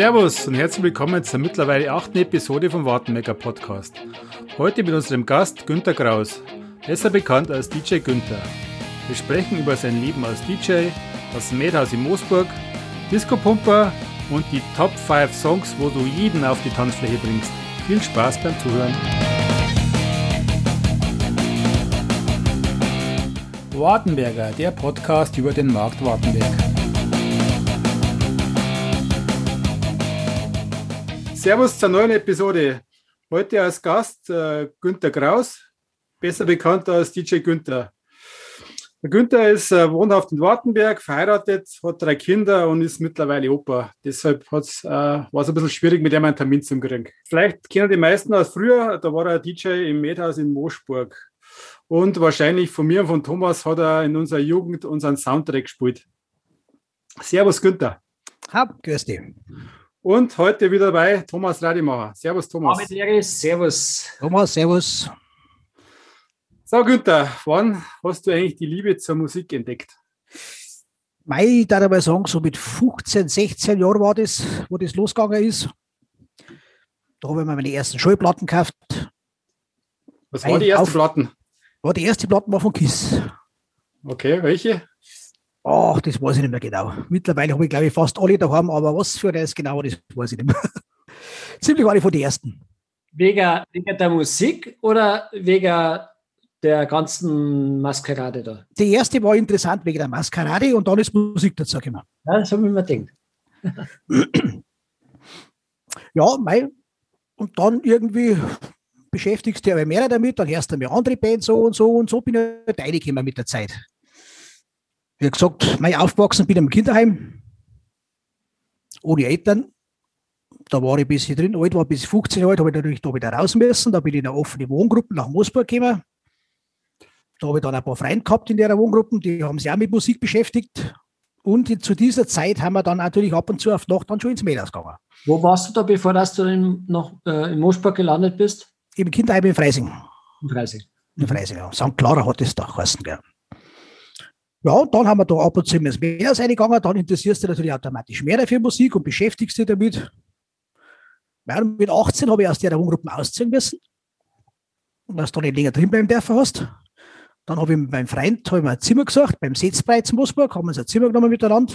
Servus und herzlich willkommen zur mittlerweile achten Episode vom Wartenmecker Podcast. Heute mit unserem Gast Günter Kraus, besser bekannt als DJ Günther. Wir sprechen über sein Leben als DJ, das Mädhaus in Moosburg, Disco Pumper und die Top 5 Songs, wo du jeden auf die Tanzfläche bringst. Viel Spaß beim Zuhören. Wartenberger, der Podcast über den Markt Wartenberg. Servus zur neuen Episode. Heute als Gast äh, Günter Kraus, besser bekannt als DJ Günther. Günther ist äh, wohnhaft in Wartenberg, verheiratet, hat drei Kinder und ist mittlerweile Opa. Deshalb äh, war es ein bisschen schwierig, mit ihm einen Termin zu kriegen. Vielleicht kennen die meisten aus früher, da war er DJ im Mädhaus in Moosburg. Und wahrscheinlich von mir und von Thomas hat er in unserer Jugend unseren Soundtrack gespielt. Servus Günther. Hab, grüß dich. Und heute wieder dabei Thomas Radimacher. Servus Thomas. Servus. Thomas, servus. So Günther, wann hast du eigentlich die Liebe zur Musik entdeckt? Mei, ich darf mal sagen, so mit 15, 16 Jahren war das, wo das losgegangen ist. Da habe ich mir meine ersten Schallplatten gekauft. Was waren die ersten Platten? War die erste Platte war von Kiss. Okay, welche? Ach, das weiß ich nicht mehr genau. Mittlerweile habe ich, glaube ich, fast alle daheim, aber was für das genau, das weiß ich nicht mehr. Ziemlich alle von den ersten. Wegen, wegen der Musik oder wegen der ganzen Maskerade da? Die erste war interessant wegen der Maskerade und dann ist Musik dazu gekommen. Ja, das habe ich mir gedacht. ja, mei. Und dann irgendwie beschäftigst du dich aber mehr damit, dann hörst du mir andere Bands so und so und so bin ich halt reingekommen mit der Zeit. Wie gesagt, mein aufgewachsen bin ich im Kinderheim, ohne Eltern. Da war ich ein bisschen drin, alt war bis 15 Jahre alt, habe ich natürlich da wieder raus müssen. Da bin ich in eine offene Wohngruppe nach Moosburg gekommen. Da habe ich dann ein paar Freunde gehabt in der Wohngruppe, die haben sich auch mit Musik beschäftigt. Und zu dieser Zeit haben wir dann natürlich ab und zu auf Nacht dann schon ins Mädels gegangen. Wo warst du da, bevor du in, noch äh, in Moosburg gelandet bist? Im Kinderheim in Freising. In Freising. In Freising, ja. St. Clara hat es da geheißen, gell. Ja, und dann haben wir da ab und zu ins Mädels reingegangen. Dann interessierst du dich natürlich automatisch mehr für Musik und beschäftigst dich damit. Ja, mit 18 habe ich aus der Wohngruppe ausziehen müssen, weil du da nicht länger drin bleiben dürfen hast. Dann habe ich mit meinem Freund ich mir ein Zimmer gesucht, beim Setzpreis in Moosburg, haben wir uns ein Zimmer genommen miteinander,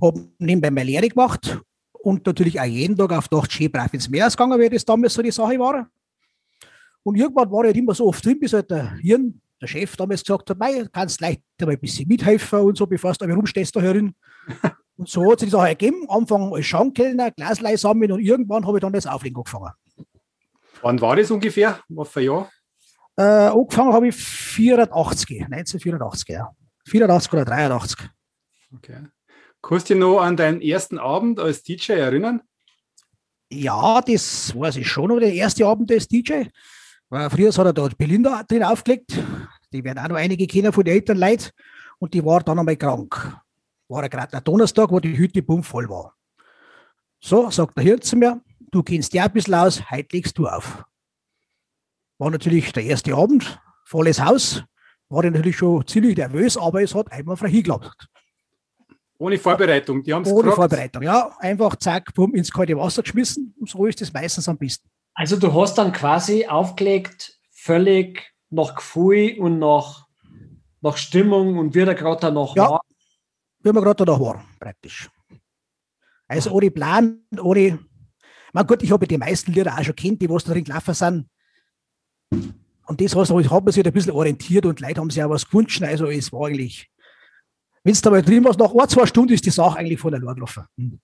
habe nebenbei meine Lehre gemacht und natürlich auch jeden Tag auf Nacht schön brav ins Meer gegangen, wie das damals so die Sache war. Und irgendwann war ich halt immer so oft drin, bis halt der Hirn, der Chef damals gesagt hat, mei, kannst leicht mal ein bisschen mithelfen und so, bevor du rumstehst da herin. und so hat sich die Sache ergeben. Anfang als Schankkellner, Glaslei sammeln und irgendwann habe ich dann das Auflegen angefangen. Wann war das ungefähr? Was für ein Jahr? Äh, angefangen habe ich 84, 1984, ja. 84 oder 83. Okay. Kannst du dich noch an deinen ersten Abend als DJ erinnern? Ja, das weiß ich schon noch, der erste Abend als DJ. Weil früher hat er da Belinda drin aufgelegt. Die werden auch noch einige kennen von den Eltern leid. Und die war dann einmal krank. War er gerade am Donnerstag, wo die Hütte bumm voll war. So, sagt der Hirt zu mir, du kennst ja ein bisschen aus, heute legst du auf. War natürlich der erste Abend, volles Haus. War ich natürlich schon ziemlich nervös, aber es hat einmal frei geklappt. Ohne Vorbereitung, die haben es Ohne gefragt. Vorbereitung, ja. Einfach zack, bumm, ins kalte Wasser geschmissen. Und so ist es meistens am besten. Also du hast dann quasi aufgelegt, völlig nach Gefühl und nach, nach Stimmung und wie der gerade danach ja, war. Wie man gerade danach war, praktisch. Also ohne Plan, ohne. Mein Gott, ich habe die meisten Lieder auch schon kennt, die was da drin gelaufen sind. Und das hat man sich ein bisschen orientiert und Leute haben sich auch was gewünscht. Also es war eigentlich, wenn es da mal drin war, nach ein, zwei Stunden ist die Sache eigentlich von der Lore gelaufen.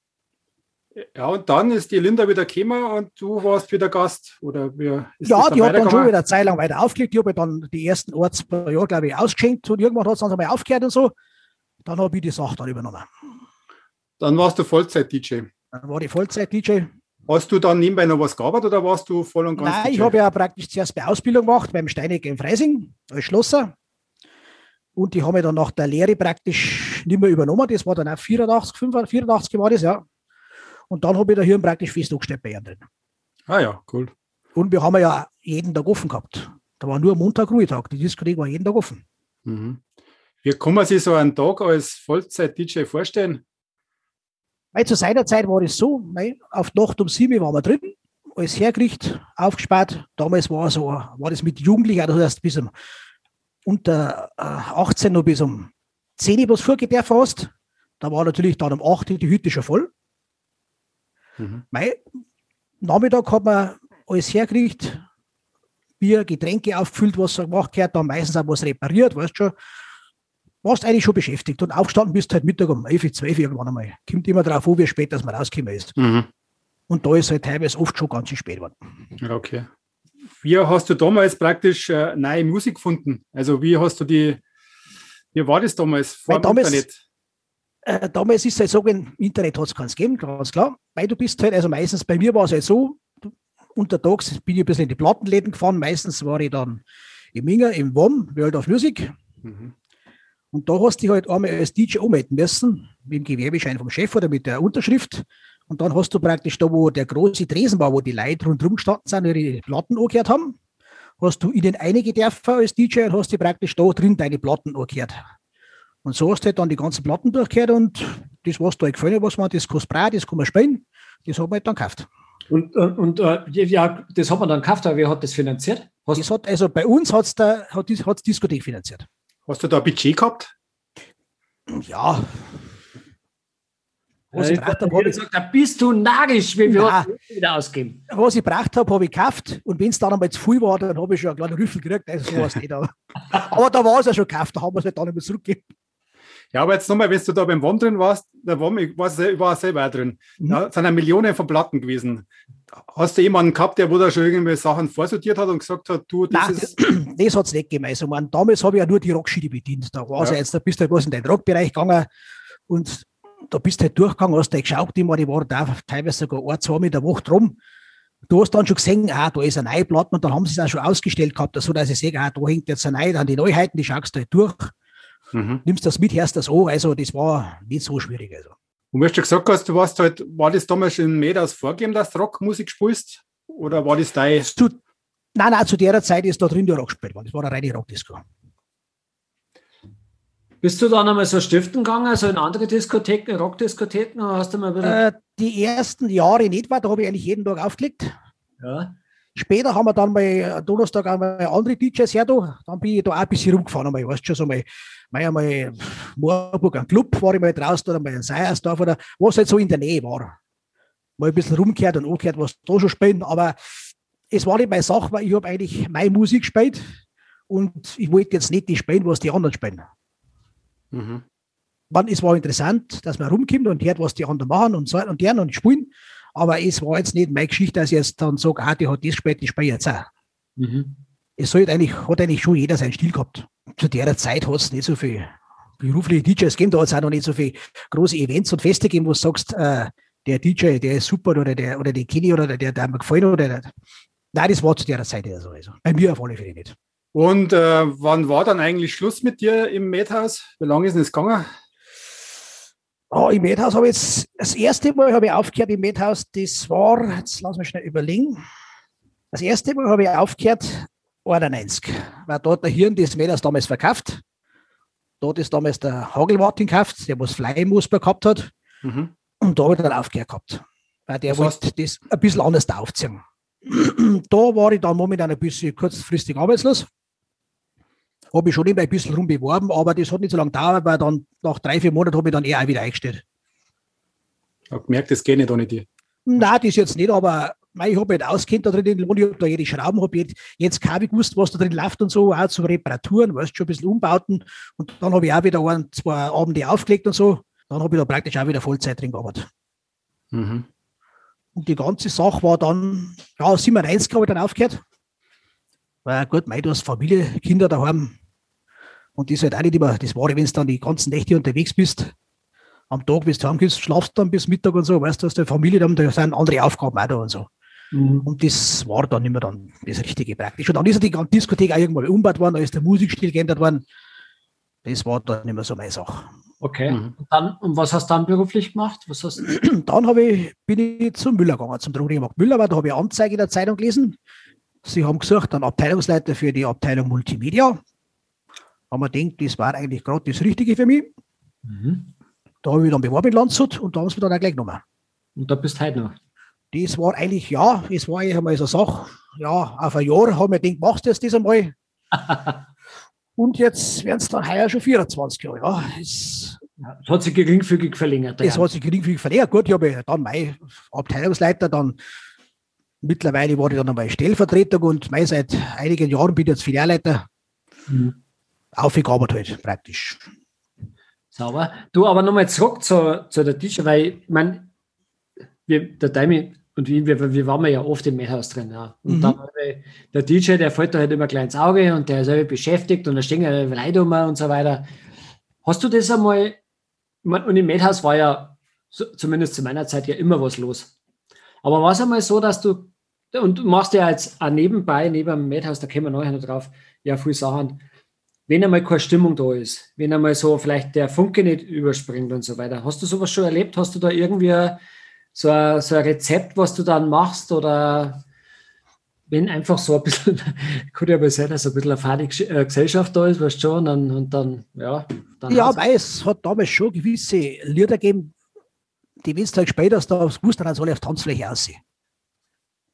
Ja, und dann ist die Linda wieder gekommen und du warst wieder Gast? Oder ist ja, die hat dann schon wieder eine Zeit lang weiter aufgelegt. Ich habe dann die ersten ein, zwei Jahre, glaube ich, ausgeschenkt und irgendwann hat es dann einmal aufgehört und so. Dann habe ich die Sache dann übernommen. Dann warst du Vollzeit-DJ? Dann war ich Vollzeit-DJ. Hast du dann nebenbei noch was gearbeitet oder warst du voll und ganz Nein, DJ? ich habe ja praktisch zuerst bei Ausbildung gemacht beim Steineck in Freising als Schlosser. Und die haben mich dann nach der Lehre praktisch nicht mehr übernommen. Das war dann auch 84, 85, 84 war das, ja. Und dann habe ich da hier praktisch fest angestellt bei ihnen drin. Ah ja, cool. Und wir haben ja jeden Tag offen gehabt. Da war nur Montag, Ruhetag. Die Diskothek war jeden Tag offen. Mhm. Wie kann man sich so einen Tag als Vollzeit-DJ vorstellen? Weil zu seiner Zeit war es so, mei, auf Nacht um sieben waren wir drin, alles hergerichtet, aufgespart. Damals war, so, war das mit Jugendlichen, also das heißt bis um unter äh, 18 noch bis um 10 Uhr was vorgedärft hast. Da war natürlich dann um 8 Uhr die Hütte schon voll. Mhm. Mei, Nachmittag hat man alles hergerichtet, Bier, Getränke aufgefüllt, was er gemacht hat, dann meistens auch was repariert, weißt du schon. Warst eigentlich schon beschäftigt und aufgestanden bist halt Mittag um 11, 12 irgendwann einmal. Kommt immer darauf an, wie spät dass man rausgekommen ist. Mhm. Und da ist halt teilweise oft schon ganz schön spät geworden. Okay. Wie hast du damals praktisch äh, neue Musik gefunden? Also wie hast du die, wie war das damals vor dem Internet? Äh, damals ist es halt so, im Internet hat es keins gegeben, ganz klar. Weil du bist halt, also meistens bei mir war es halt so, untertags bin ich ein bisschen in die Plattenläden gefahren. Meistens war ich dann im Minger, im WOM, World of Music. Mhm. Und da hast du halt einmal als DJ ummelden müssen, mit dem Gewerbeschein vom Chef oder mit der Unterschrift. Und dann hast du praktisch da, wo der große Tresen war, wo die Leute rundherum gestanden sind, ihre Platten angehört haben, hast du ihnen einige dürfen als DJ und hast du praktisch da drin deine Platten angehört. Und so hast du halt dann die ganzen Platten durchgehört und das, was da gefallen was man, das kostet Brei, das kann man spielen, das hat man halt dann gekauft. Und, und, und äh, ja, das hat man dann gekauft, aber wer hat das finanziert? Hast das hat, also bei uns hat's da, hat es hat's Diskothek finanziert. Hast du da ein Budget gehabt? Ja. Was ich braucht habe, gesagt, da bist du nagisch, wie wir wieder ausgeben. Was ich braucht habe, habe ich gekauft. Und wenn es dann einmal zu viel war, dann habe ich schon einen kleinen Rüffel gekriegt. Also sowas nicht. Aber, aber da war es ja schon gekauft, da haben wir es halt dann nicht mehr zurückgegeben. Ja, aber jetzt nochmal, wenn du da beim WOM drin warst, der WOM, ich war, war selber drin, mhm. da sind eine Millionen von Platten gewesen. Hast du jemanden gehabt, der wo da schon irgendwelche Sachen vorsortiert hat und gesagt hat, du, das Nein, ist. Das, hat es nicht gegeben. Also, man, damals habe ich ja nur die Rockschiene bedient. Da war ja. jetzt, da bist du halt was in den Rockbereich gegangen und da bist du halt durchgegangen, hast du geschaut, ich meine, die waren da teilweise sogar ein, zwei mit der Woche drum. Du hast dann schon gesehen, ah, da ist eine neue Platte und dann haben sie es auch schon ausgestellt gehabt, so dass ich sehe, ah, da hängt jetzt eine neue, dann die Neuheiten, die schaust du halt durch mhm. nimmst das mit, hörst das an. Also das war nicht so schwierig. Also. Und wie du gesagt hast, du warst halt, war das damals in Medas vorgegeben, dass du Rockmusik spielst? Oder war das dein? Zu, nein, nein, zu der Zeit ist da drin der Rock gespielt worden. Das war eine reine Rockdisco. Bist du dann einmal so stiften gegangen, also in andere Diskotheken, Rockdiskotheken? Oder hast du mal äh, die ersten Jahre nicht, weil da habe ich eigentlich jeden Tag aufgelegt. Ja. Später haben wir dann mal Donnerstag einmal andere DJs her, da. dann bin ich da auch ein bisschen rumgefahren, einmal, weißt schon, so mal mal einmal Moorburg am Club war ich mal draußen oder mal in Seiersdorf oder was halt so in der Nähe war. Mal ein bisschen rumgehört und angehört, was da schon spielen, aber es war nicht meine Sache, weil ich habe eigentlich meine Musik gespielt und ich wollte jetzt nicht die spielen, was die anderen spielen. Mhm. Man, es war interessant, dass man rumkommt und hört, was die anderen machen und so und deren und spielen, aber es war jetzt nicht meine Geschichte, dass ich jetzt dann sage, ah, die hat das gespielt, ich spiele jetzt auch. Mhm. Es sollte eigentlich, hat eigentlich schon jeder seinen Stil gehabt zu der Zeit hat es nicht so viel berufliche DJs gegeben, da hat es auch noch nicht so viele große Events und Feste gegeben, wo du sagst, äh, der DJ, der ist super oder der, oder der Kenny oder der, der mir gefallen oder der. Nein, das war zu der Zeit ja so. Also. Bei mir auf alle Fälle nicht. Und äh, wann war dann eigentlich Schluss mit dir im Madhouse? Wie lange ist denn das gegangen? Oh, Im Madhouse habe ich jetzt, das erste Mal habe ich aufgehört im Madhouse, das war, jetzt lass mich schnell überlegen. Das erste Mal habe ich aufgehört 91. Weil dort der Hirn des Mädels damals verkauft. Dort ist damals der Hagelmartin gekauft, der was Fleimusper gehabt hat. Mhm. Und da habe ich dann aufgehört gehabt. Weil der wollte das ein bisschen anders aufziehen. da war ich dann momentan ein bisschen kurzfristig arbeitslos. Habe ich schon immer ein bisschen rumbeworben, aber das hat nicht so lange gedauert, weil dann nach drei, vier Monaten habe ich dann eher auch wieder eingestellt. Ich habe gemerkt, das geht nicht ohne dir. Nein, das jetzt nicht, aber ich habe halt auskennt da drin in ich habe da jede Schrauben, habe jetzt, jetzt kaum gewusst, was da drin läuft und so, auch zum Reparaturen, weißt schon ein bisschen umbauten. Und dann habe ich auch wieder ein, zwei Abende aufgelegt und so. Dann habe ich da praktisch auch wieder Vollzeit drin gearbeitet. Mhm. Und die ganze Sache war dann, ja, 97 habe ich dann aufgehört. Weil gut, mei, du hast Familie, Kinder daheim. Und das ist halt auch nicht immer, das war, wenn du dann die ganzen Nächte unterwegs bist, am Tag, bis du heimgehst, schlafst dann bis Mittag und so, weißt du, hast du Familie, da sind andere Aufgaben auch da und so. Mhm. Und das war dann immer dann das Richtige praktisch. Und dann ist die ganze Diskothek auch irgendwann umgebaut worden, da ist der Musikstil geändert worden. Das war dann immer so meine Sache. Okay. Mhm. Und, dann, und was hast du dann beruflich gemacht? Was hast dann ich, bin ich zum Müller gegangen, zum Drogenmarkt Müller, weil da habe ich eine Anzeige in der Zeitung gelesen. Sie haben gesucht, einen Abteilungsleiter für die Abteilung Multimedia. Haben wir gedacht, das war eigentlich gerade das Richtige für mich. Mhm. Da habe ich dann beworben in Landshut und da haben sie mich dann auch gleich genommen. Und da bist du heute noch. Das war eigentlich, ja, es war eigentlich einmal so eine Sache. Ja, auf ein Jahr haben wir gedacht, machst du das, einmal? und jetzt werden es dann heuer schon 24 Jahre. Ja, es, Ja, das hat sich geringfügig verlängert. das ja. hat sich geringfügig verlängert. Gut, ich habe dann mein Abteilungsleiter, dann mittlerweile war ich dann einmal Stellvertretung und mei, seit einigen Jahren bin ich jetzt Filialleiter. Mhm. Aufgearbeitet halt praktisch. Sauber. Du, aber nochmal zurück zu, zu der Tische, weil, ich mein, wir, der Daimi und wir, wir waren ja oft im Mehrhaus drin. Ja. Und Mhm. dann, der DJ, der fällt da halt immer gleich ins Auge und der ist halt beschäftigt und da stehen ja Leute um und so weiter. Hast du das einmal, und im Madhouse war ja, zumindest zu meiner Zeit, ja immer was los. Aber war es einmal so, dass du, und du machst ja jetzt auch nebenbei, neben dem Madhouse, da kommen wir nachher noch drauf, ja, viele Sachen, wenn einmal keine Stimmung da ist, wenn einmal so vielleicht der Funke nicht überspringt und so weiter. Hast du sowas schon erlebt? Hast du da irgendwie so ein, so ein Rezept, was du dann machst oder wenn einfach so ein bisschen, könnte ja mal sein, dass ein bisschen eine Gesch- äh, Gesellschaft da ist, weißt du schon, und dann, und dann ja. Dann Ja, weil es hat damals schon gewisse Lieder gegeben, die wenn du halt später da aufs gewusst dann ich auf die Tanzfläche aussehen.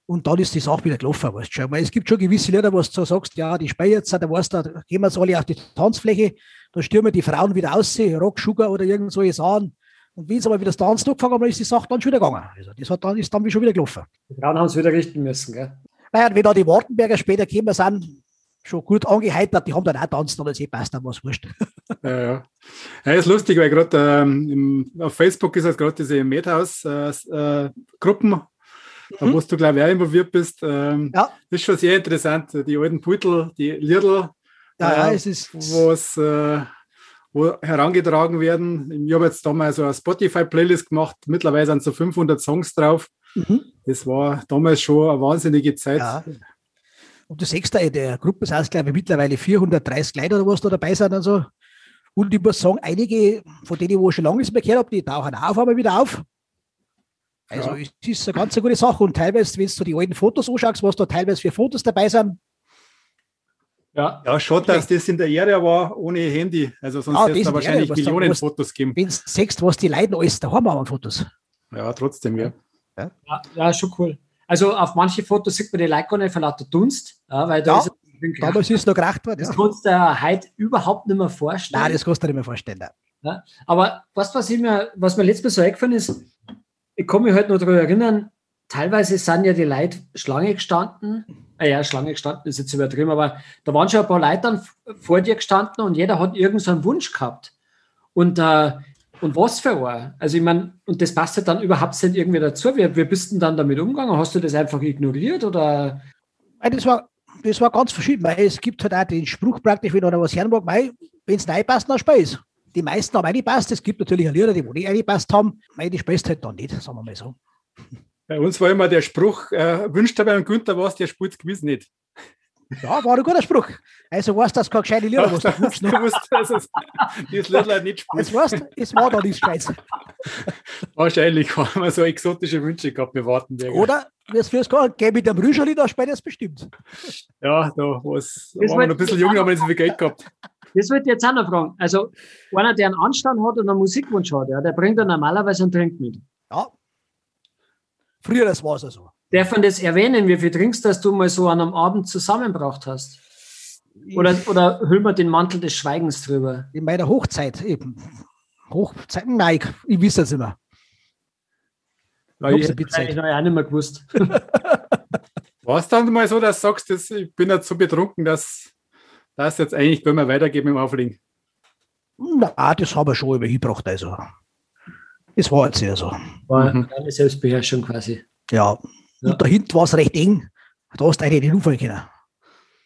Und dann ist die Sache wieder gelaufen, weißt du schon. Weil es gibt schon gewisse Lieder, wo du so sagst, ja, die spielen jetzt, da weißt du, da gehen wir jetzt alle auf die Tanzfläche, da stürmen die Frauen wieder aussehen, Rock, Sugar oder irgend solche Sachen. Und wenn sie aber wieder das Tanzen angefangen haben, dann ist die Sache dann schon wieder gegangen. Also das hat dann, ist dann schon wieder gelaufen. die Frauen haben es wieder richten müssen, gell? Naja, wenn da die Wartenberger später gekommen sind, schon gut angeheitert, die haben dann auch tanzt, oder sie passt dann was wurscht. Ja, ja. ja, ist lustig, weil gerade ähm, auf Facebook ist halt gerade diese Madhouse-Gruppen, da Mhm. wo du, glaube ich, auch involviert bist. Ähm, Ja. Das ist schon sehr interessant. Die alten Puttel, die Liedl, Ja, ja, äh, es ist. was, äh, wo herangetragen werden. Ich habe jetzt damals so eine Spotify-Playlist gemacht. Mittlerweile sind so 500 Songs drauf. Mhm. Das war damals schon eine wahnsinnige Zeit. Ja. Und du siehst da, der Gruppe sind glaube ich, mittlerweile 430 Leute oder was da dabei sind und so. Und ich muss sagen, einige von denen, wo ich schon lange nicht mehr gehört habe, die tauchen auch einmal wieder auf. Also Ja. es ist eine ganz gute Sache. Und teilweise, wenn du die alten Fotos anschaust, was da teilweise für Fotos dabei sind, Ja. Ja, schade, dass das in der Ära war ohne Handy. Also sonst Ah, hätte es da Ära, wahrscheinlich da- Millionen was- Fotos geben. wenn du siehst, was die Leute alles daheim haben an Fotos. Ja, trotzdem, ja. Ja, ja, schon cool. Also auf manche Fotos sieht man die Leute gar nicht vor lauter Dunst, ja, weil da Ja, ist es Damals ist es noch gerecht worden. Das Ja. kannst du dir heute überhaupt nicht mehr vorstellen. Nein, das kannst du dir nicht mehr vorstellen. nein. Aber was, was, ich mir, was mir letztes Mal so eingefallen ist, ich kann mich halt noch daran erinnern, teilweise sind ja die Leute Schlange gestanden. Äh, ja, Schlange gestanden ist jetzt übertrieben, aber da waren schon ein paar Leute vor dir gestanden und jeder hat irgendeinen Wunsch gehabt. Und, äh, und was für ein? Also ich meine, und das passt ja dann überhaupt nicht irgendwie dazu. Wie, wie bist du dann damit umgegangen? Hast du das einfach ignoriert oder? Das war, das war ganz verschieden, es gibt halt auch den Spruch praktisch, wenn einer was hören mag, wenn es reinpasst, dann spielst Die meisten haben reingepasst, es gibt natürlich auch Lieder, die wo nicht reingepasst haben, mei, die spielst halt dann nicht, sagen wir mal so. Bei uns war immer der Spruch, äh, wünscht er beim Günther was, der spielt es gewiss nicht. Ja, war ein guter Spruch. Also weißt du, dass keine gescheite Lieder, was du du wünschst. ne? musst also, das Lied leider nicht spielen. Jetzt weißt du, es war da nichts Scheiß. Wahrscheinlich haben wir so exotische Wünsche gehabt, wir warten. Oder, wie es fürs gar geh mit dem Rüscherli, da spielt es bestimmt. Ja, da war's, da Das waren wir noch ein bisschen jung, haben wir nicht so viel Geld gehabt. Das ich jetzt auch noch fragen. Also, einer, der einen Anstand hat und einen Musikwunsch hat, ja, der bringt dann normalerweise einen Trink mit. Ja. Früher, das war es also. Darf man das erwähnen, wie viel trinkst, dass du mal so an einem Abend zusammengebracht hast? Oder, oder hüllen wir den Mantel des Schweigens drüber? in meiner Hochzeit eben. Hochzeit, nein, ich, ich weiß es nicht mehr. Weil ich hätte eigentlich noch auch nicht mehr gewusst. War es dann mal so, dass du sagst, dass ich bin jetzt so betrunken, dass das jetzt eigentlich können wir weitergeben im Auflegen? Na, das haben wir schon übergebracht, also. Das war jetzt ja so. War Mhm. eine Selbstbeherrschung quasi. Ja. Ja. Und dahinter war es recht eng. Da hast du eigentlich nicht umfallen können.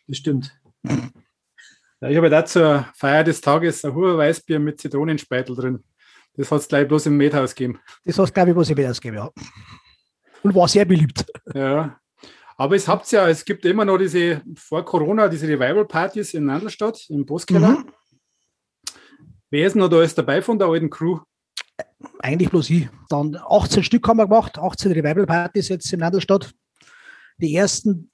Das stimmt. Ja, ich habe da zur Feier des Tages ein Huber Weißbier mit Zitronenspeitel drin. Das hat es gleich bloß im Methaus gegeben. Das hast glaube ich, was ich wieder ausgegeben, ja. Und war sehr beliebt. Ja. Aber es habt ja, es gibt immer noch diese, vor Corona, diese Revival-Partys in Nandelstadt, im Boskeller. Mhm. Wer ist noch da alles dabei von der alten Crew? Eigentlich bloß ich. Dann 18 Stück haben wir gemacht, 18 Revival-Partys jetzt in Nadelstadt. Die ersten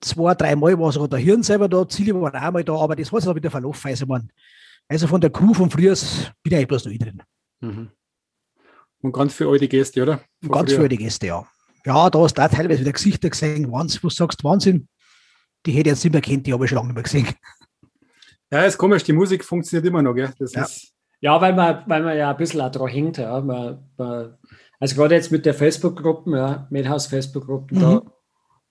zwei, drei Mal war sogar der Hirn selber da, Ziele waren auch mal da, aber das hat sich auch wieder verlaufen. Also, man, also von der Crew von früher bin ich eigentlich bloß noch ich drin. Mhm. Und ganz viele alte Gäste, oder? Von ganz viele alte Gäste, ja. Ja, da hast du auch teilweise wieder Gesichter gesehen, Wahnsinn, wo du sagst, Wahnsinn, die hätte ich jetzt nicht mehr kennt, die habe ich schon lange nicht mehr gesehen. Ja, ist komisch, die Musik funktioniert immer noch, gell? Das ja. Ist ja, weil man, weil man ja ein bisschen auch dran hängt. Ja. Man, man, also gerade jetzt mit der Facebook-Gruppen, ja, Medhaus-Facebook-Gruppen, mhm. da,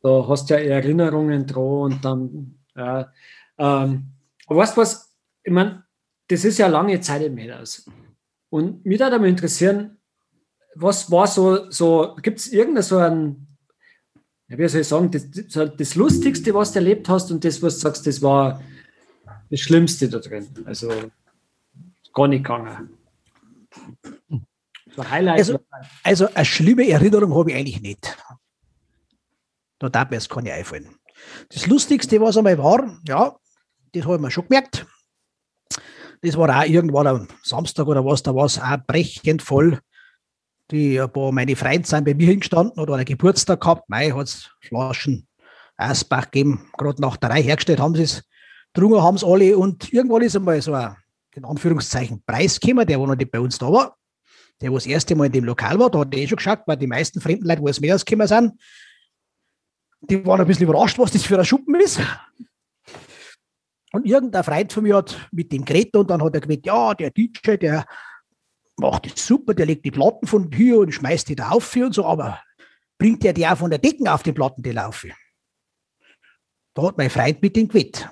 da hast du ja Erinnerungen dran und dann, ja. Ähm, aber weißt du was, ich meine, das ist ja lange Zeit im Medhaus. Und mich würde mal interessieren, was war so, so gibt es irgendein so ein, wie soll ich sagen, das, das Lustigste, was du erlebt hast und das, was du sagst, das war das Schlimmste da drin. Also gar nicht gegangen. So. Also, also eine schlimme Erinnerung habe ich eigentlich nicht. Da darf mir jetzt keine einfallen. Das Lustigste, was einmal war, ja, das habe ich mir schon gemerkt. Das war auch irgendwann am Samstag oder was, da war es auch brechend voll. Die, ein paar meine Freunde sind bei mir hingestanden oder einen Geburtstag gehabt. Mei, hat es Flaschen Eisbach gegeben, gerade nach der Reihe hergestellt haben sie es. Drungen haben es alle und irgendwann ist einmal so ein, in Anführungszeichen, Preis gekommen, der, wo noch nicht bei uns da war. Der, wo das erste Mal in dem Lokal war, da hat er eh schon geschaut, weil die meisten fremden Leute, wo es mehr ausgekommen sind, die waren ein bisschen überrascht, was das für ein Schuppen ist. Und irgendein Freund von mir hat mit dem geredet und dann hat er gesagt, ja, der DJ, der macht das super, der legt die Platten von hier und schmeißt die da auf und so, aber bringt der die auch von der Decken auf die Platten, die laufen? Da hat mein Freund mit dem gewettet.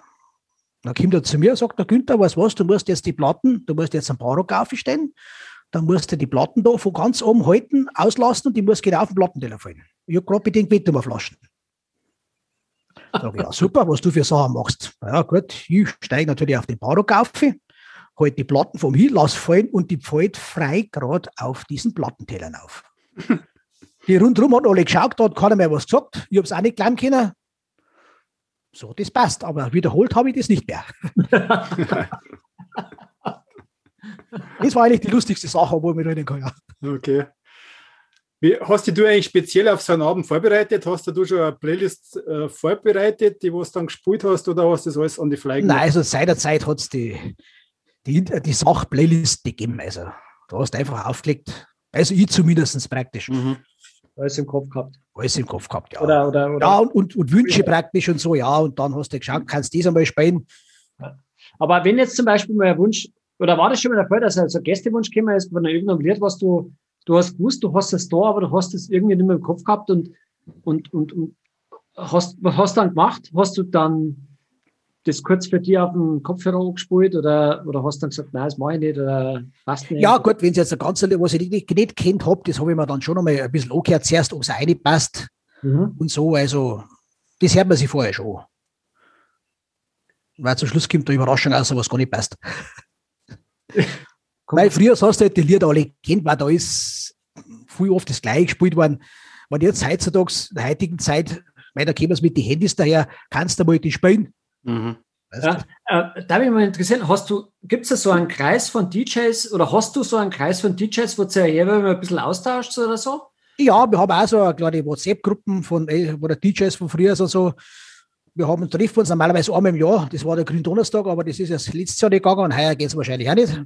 Dann kommt er zu mir und sagt, der Günther, was was, du musst jetzt die Platten, du musst jetzt einen Barock aufstellen, dann musst du die Platten da von ganz oben halten, auslassen und die muss genau auf den Plattenteller fallen. Ich habe gerade dem gewettet um Flaschen. Sag ich, ja, super, was du für Sachen machst. Ja, gut, ich steige natürlich auf den Barock auf, halte die Platten vom Hiel, lass fallen und die fällt frei gerade auf diesen Plattentellern auf. Die rundherum hat alle geschaut, da hat keiner mehr was gesagt. Ich habe es auch nicht glauben können. So, das passt, aber wiederholt habe ich das nicht mehr. das war eigentlich die lustigste Sache, wo ich mich erinnern kann. Ja. Okay. Wie, hast du eigentlich speziell auf so einen Abend vorbereitet? Hast du schon eine Playlist äh, vorbereitet, die du dann gespielt hast, oder hast du das alles an die Fly Nein, also seit der Zeit hat es die, die, die Sach-Playlist gegeben. Also da hast du einfach aufgelegt. Also ich zumindest praktisch. Mhm. Alles im Kopf gehabt. Alles im Kopf gehabt, ja. Oder, oder, oder ja, und, und Wünsche praktisch und so, ja. Und dann hast du geschaut, kannst du das einmal spielen. Aber wenn jetzt zum Beispiel mal ein Wunsch, oder war das schon mal der Fall, dass also ein Gästewunsch gekommen ist von irgendeinem Lied, was du du hast gewusst, du hast es da, aber du hast es irgendwie nicht mehr im Kopf gehabt und, und, und, und hast, was hast du dann gemacht? Hast du dann das kurz für dich auf dem Kopfhörer gespielt oder, oder hast du dann gesagt, nein, das mache ich nicht oder passt nicht? Ja, gut, wenn es jetzt ein ganz, was ich nicht, nicht kennt habe, das habe ich mir dann schon einmal ein bisschen angehört, zuerst, ob es reinpasst mhm. und so. Also, das hört man sich vorher schon. Weil zum Schluss kommt eine Überraschung aus, was gar nicht passt. Weil früher hast du halt die Lieder alle kennt, weil da ist viel oft das gleiche gespielt worden. Wenn jetzt heutzutage, in der heutigen Zeit, weil da kämen es mit den Handys daher, kannst du mal die spielen. Mhm. Ja, äh, da mich mal interessieren, hast du, gibt es da so einen Kreis von DJs oder hast du so einen Kreis von DJs, wo du ja mal ein bisschen austauscht oder so? Ja, wir haben auch so eine kleine WhatsApp-Gruppen von äh, wo der DJs von früher so, so wir haben treffen uns normalerweise einmal im Jahr, das war der Gründonnerstag, aber das ist erst letztes Jahr nicht gegangen und heuer geht es wahrscheinlich auch nicht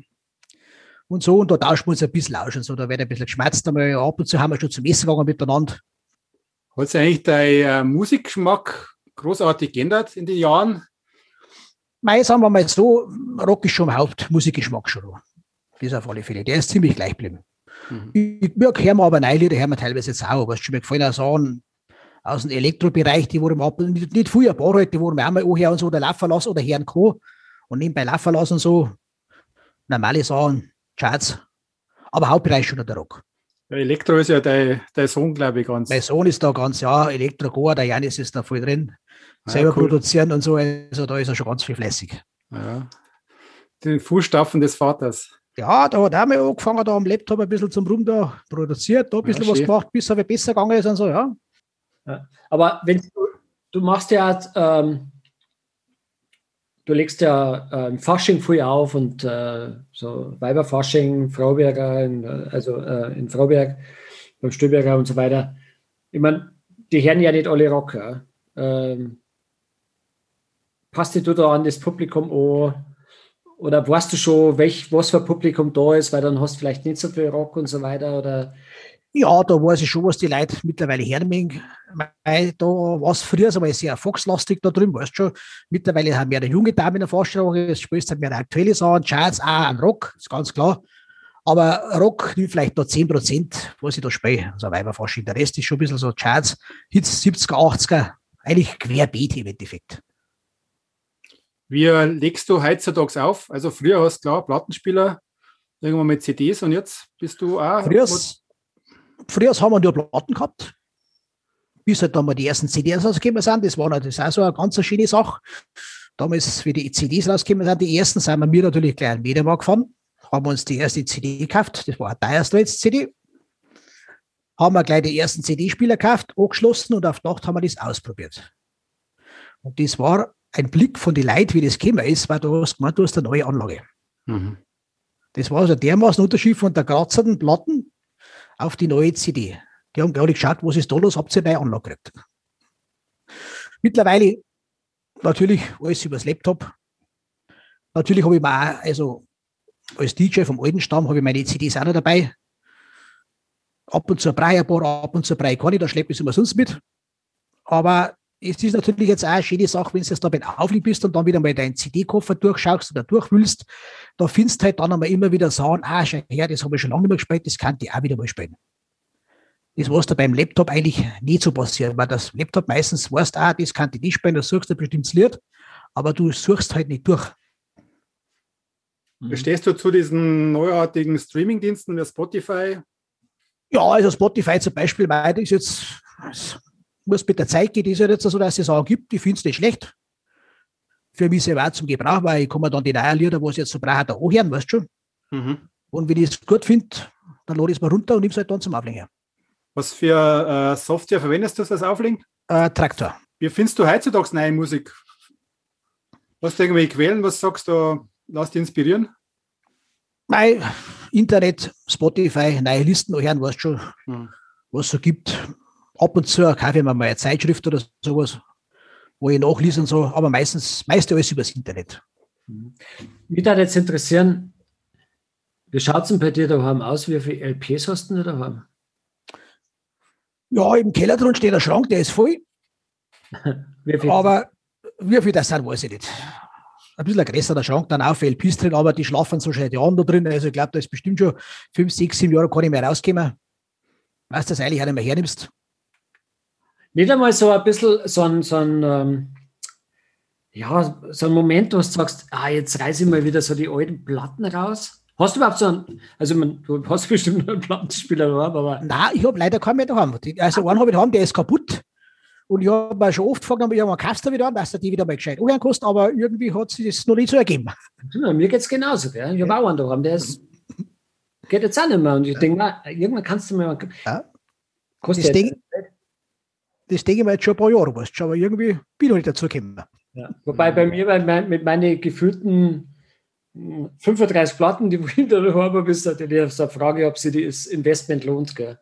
und so. Und da tauschen wir uns ein bisschen aus und so. Da wird ein bisschen geschmerzt. Einmal ab und zu haben wir schon zum Essen gegangen miteinander. Hat sich eigentlich dein äh, Musikgeschmack großartig geändert in den Jahren? Mei, sagen wir mal so, Rock ist schon im Hauptmusikgeschmack schon. Das auf alle Fälle. Der ist ziemlich gleich geblieben. Mhm. Ich, mir hören wir aber neue Lieder, hören wir teilweise jetzt auch. Was schon mir gefallen auch Sachen aus dem Elektrobereich, die wurden ab, nicht, nicht früher, ein paar halt, die wurden wir auch mal anhören und so, oder laufen lassen oder hören kann. Und nebenbei laufen lassen und so. Normale Sachen. Charts. Aber Hauptbereich schon der Rock. Der Elektro ist ja dein, dein Sohn, glaube ich, ganz. Mein Sohn ist da ganz, ja, Elektro-Goa, der Janis ist da voll drin. Selber cool. produzieren und so, also da ist er schon ganz viel fleißig. Ja. Den Fußstapfen des Vaters. Ja, da hat er mal angefangen, da am Laptop ein bisschen zum Rum da produziert, da ein bisschen ja, was gemacht, bis er besser gegangen ist und so, ja. ja. Aber wenn du, du machst ja ähm, du legst ja äh, im Fasching früh auf und äh, so Weiberfasching, Frauberger, in, also äh, in Frauberg, beim Stöberger und so weiter. Ich meine, die hören ja nicht alle Rocker. Ähm, passt du da an das Publikum an oder weißt du schon, welch, was für Publikum da ist, weil dann hast du vielleicht nicht so viel Rock und so weiter? Oder? Ja, da weiß ich schon, was die Leute mittlerweile hernehmen. Da war es früher aber sehr foxlastig da drin, weißt du schon. Mittlerweile haben eine junge Dame in der Vorstellung, es spielst halt mehr aktuelle Sachen, Jazz, auch ein Rock, ist ganz klar. Aber Rock nimmt vielleicht noch 10 Prozent, was ich da spiele. Also Weiberfasching. Der Rest ist schon ein bisschen so Jazz, Hits 70er, 80er, eigentlich querbeet im Endeffekt. Wie legst du heutzutage auf? Also früher hast du klar Plattenspieler, irgendwann mit CDs und jetzt bist du auch. Früher, früher haben wir nur Platten gehabt, bis halt dann mal die ersten CDs rausgekommen sind. Das war natürlich auch so eine ganz schöne Sache. Damals, wie die CDs rausgekommen sind, die ersten, sind wir mir natürlich gleich einen Mediamarkt gefahren, haben uns die erste CD gekauft, das war eine Straits CD. Haben wir gleich die ersten CD-Spieler gekauft, angeschlossen und auf Nacht haben wir das ausprobiert. Und das war ein Blick von den Leuten, wie das gekommen ist, weil du hast gemeint, du hast eine neue Anlage. Mhm. Das war also dermaßen Unterschied von der grazerten Platten auf die neue CD. Die haben gar nicht geschaut, was ist da los, habt ihr eine neue Anlage gekriegt. Mittlerweile natürlich alles übers Laptop. Natürlich habe ich mir auch, also als DJ vom alten Stamm, habe ich meine CDs auch noch dabei. Ab und zu brei ein paar, ab und zu brei ich, da schleppe ich es immer sonst mit. Aber es ist natürlich jetzt auch eine schöne Sache, wenn du jetzt da beim Aufliegen bist und dann wieder mal deinen CD-Koffer durchschaust oder durchwühlst, da findest du halt dann einmal immer wieder Sachen, ah, schau her, das habe ich schon lange nicht mehr gespielt, das kann ich auch wieder mal spielen. Das was da beim Laptop eigentlich nicht so passiert, weil das Laptop meistens weißt, ah, das kann ich nicht spielen, da suchst du ein bestimmtes Lied, aber du suchst halt nicht durch. Wie stehst du zu diesen neuartigen Streaming-Diensten wie Spotify? Ja, also Spotify zum Beispiel, weil das ist jetzt was mit der Zeit geht, ist ja jetzt so, dass es Sachen gibt, ich finde es nicht schlecht. Für mich selber zum Gebrauch, weil ich kann mir dann die neuen Lieder, was ich jetzt so brauche, da anhören, weißt du schon. Mhm. Und wenn ich es gut finde, dann lade ich es mal runter und nehme es halt dann zum Auflegen. Was für äh, Software verwendest du als Auflegen? Äh, Traktor. Wie findest du heutzutage neue Musik? Hast du irgendwelche Quellen, was sagst du, lass dich inspirieren? Mein Internet, Spotify, neue Listen hören, weißt du schon, mhm. was es so gibt ab und zu kaufe ich mir mal eine Zeitschrift oder sowas, wo ich nachlese und so, aber meistens, meist alles übers Internet. Mich würde jetzt interessieren, wie schaut es denn bei dir daheim aus? Wie viele LPs hast du denn daheim? Ja, im Keller drin steht ein Schrank, der ist voll. wie viel? Aber wie viel das sind, weiß ich nicht. Ein bisschen ein größerer Schrank, dann auch für LPs drin, aber die schlafen so schnell die Jahren da drin. Also ich glaube, da ist bestimmt schon fünf, sechs, sieben Jahre kann ich mehr rauskommen. Weißt du, das eigentlich auch nicht mehr hernimmst. Nicht einmal so ein bisschen so ein, so ein ähm, ja, so ein Moment, wo du sagst, ah, jetzt reiße ich mal wieder so die alten Platten raus. Hast du überhaupt so einen, also man, du hast bestimmt einen Plattenspieler daheim, aber. Nein, ich habe leider keinen mehr daheim. Also einen habe ich daheim, der ist kaputt. Und ich habe mir schon oft gefragt, ich habe einen Kasten wieder an, dass der die wieder mal gescheit anhören kostet, aber irgendwie hat sich das noch nicht so ergeben. Ja, mir geht es genauso. Gell? Ich habe auch einen daheim, der ist, geht jetzt auch nicht mehr. Und ich denke, irgendwann kannst du mir. Ja. Kostet das Ding, das denke ich mir jetzt schon ein paar Jahre, weißt du, aber irgendwie bin ich noch nicht dazu gekommen. Ja. Wobei bei mir, bei mit meinen gefühlten 35 hm, Platten, die ich da habe, ist natürlich eine Frage, ob sich das Investment lohnt. Gell?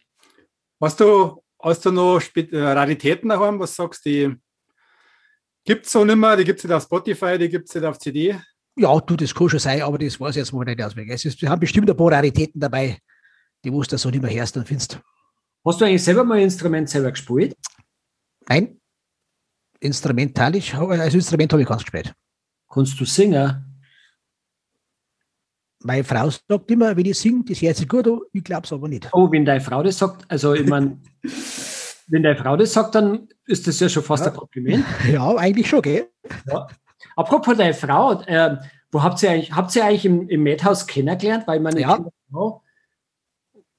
Hast du, hast du noch äh, Raritäten daheim, was sagst du, die gibt es so nicht mehr, die gibt es nicht auf Spotify, die gibt es nicht auf CD? Ja, du, das kann schon sein, aber das weiß ich jetzt mal nicht ausweg. Es ist, wir haben bestimmt ein paar Raritäten dabei, die du so nicht mehr und findest. Hast du eigentlich selber mal ein Instrument selber gespielt? Nein, instrumentalisch, als Instrument habe ich ganz gespielt. Kannst du singen? Meine Frau sagt immer, wenn ich singe, das hört sich gut an, ich glaube es aber nicht. Oh, wenn deine Frau das sagt, also ich meine, wenn deine Frau das sagt, dann ist das ja schon fast ja. ein Kompliment. Ja, eigentlich schon, gell? Ja. Apropos deine Frau, äh, wo habt ihr eigentlich, habt ihr eigentlich im, im Madhouse kennengelernt? Weil meine ja. Frau,